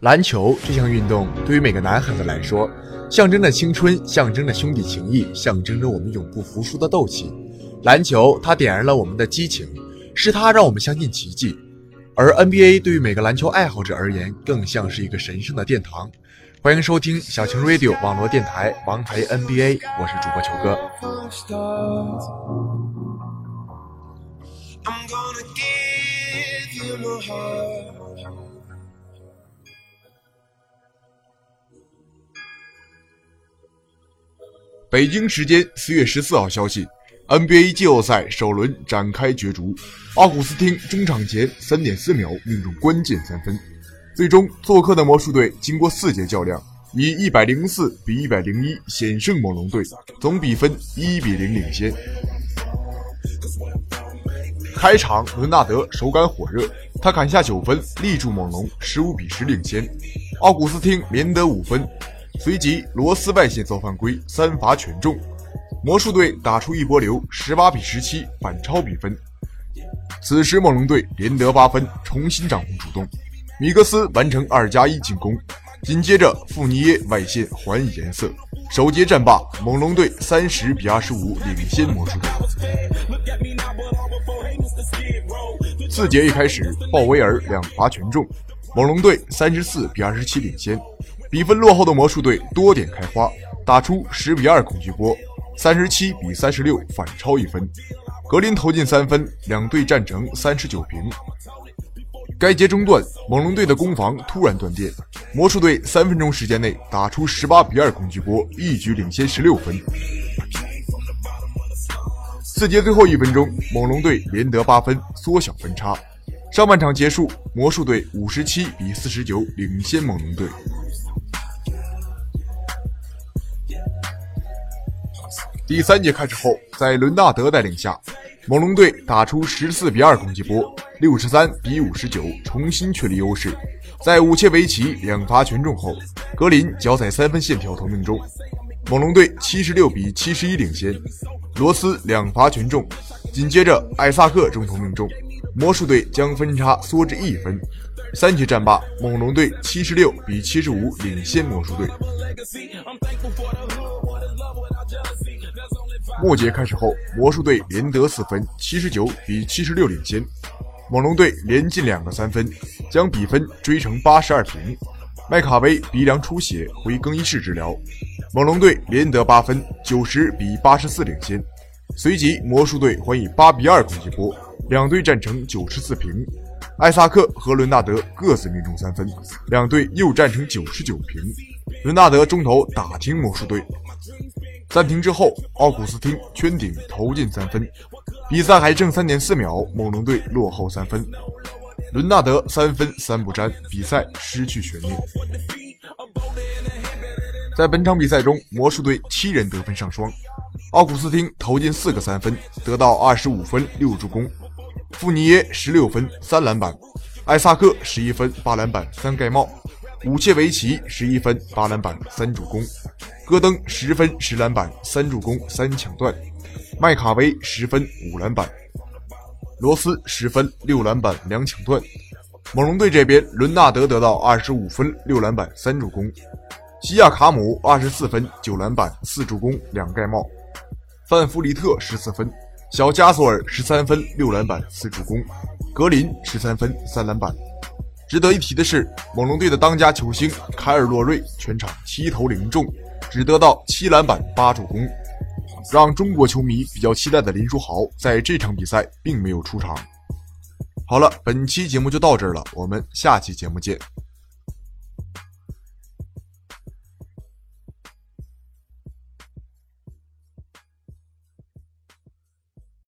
篮球这项运动对于每个男孩子来说，象征着青春，象征着兄弟情谊，象征着我们永不服输的斗气。篮球它点燃了我们的激情，是它让我们相信奇迹。而 NBA 对于每个篮球爱好者而言，更像是一个神圣的殿堂。欢迎收听小晴 Radio 网络电台王牌 NBA，我是主播球哥。I'm gonna give you my heart. 北京时间四月十四号消息，NBA 季后赛首轮展开角逐。奥古斯汀中场前三点四秒命中关键三分，最终做客的魔术队经过四节较量，以一百零四比一百零一险胜猛龙队，总比分一比零领先。开场，伦纳德手感火热，他砍下九分，力助猛龙十五比十领先。奥古斯汀连得五分。随即，罗斯外线造犯规，三罚全中，魔术队打出一波流，十八比十七反超比分。此时，猛龙队连得八分，重新掌控主动。米格斯完成二加一进攻，紧接着富尼耶外线还以颜色，首节战罢，猛龙队三十比二十五领先魔术队。四节一开始，鲍威尔两罚全中，猛龙队三十四比二十七领先。比分落后的魔术队多点开花，打出十比二恐惧波，三十七比三十六反超一分。格林投进三分，两队战成三十九平。该节中段，猛龙队的攻防突然断电，魔术队三分钟时间内打出十八比二恐惧波，一举领先十六分。四节最后一分钟，猛龙队连得八分，缩小分差。上半场结束，魔术队五十七比四十九领先猛龙队。第三节开始后，在伦纳德带领下，猛龙队打出十四比二攻击波，六十三比五十九重新确立优势。在武切维奇两罚全中后，格林脚踩三分线挑投命中，猛龙队七十六比七十一领先。罗斯两罚全中，紧接着艾萨克中投命中，魔术队将分差缩至一分。三节战罢，猛龙队七十六比七十五领先魔术队。末节开始后，魔术队连得四分，七十九比七十六领先。猛龙队连进两个三分，将比分追成八十二平。麦卡威鼻梁出血，回更衣室治疗。猛龙队连得八分，九十比八十四领先。随即，魔术队还以八比二攻击波，两队战成九十四平。艾萨克和伦纳德各自命中三分，两队又战成九十九平。伦纳德中投打停魔术队。暂停之后，奥古斯汀圈顶投进三分，比赛还剩三点四秒，猛龙队落后三分。伦纳德三分三不沾，比赛失去悬念。在本场比赛中，魔术队七人得分上双，奥古斯汀投进四个三分，得到二十五分六助攻；富尼耶十六分三篮板，艾萨克十一分八篮板三盖帽，武切维奇十一分八篮板三助攻。戈登十分十篮板三助攻三抢断，麦卡威十分五篮板，罗斯十分六篮板两抢断。猛龙队这边，伦纳德得到二十五分六篮板三助攻，西亚卡姆二十四分九篮板四助攻两盖帽，范弗里特十四分，小加索尔十三分六篮板四助攻，格林十三分三篮板。值得一提的是，猛龙队的当家球星凯尔洛瑞全场七投零中。只得到七篮板八助攻，让中国球迷比较期待的林书豪在这场比赛并没有出场。好了，本期节目就到这儿了，我们下期节目见。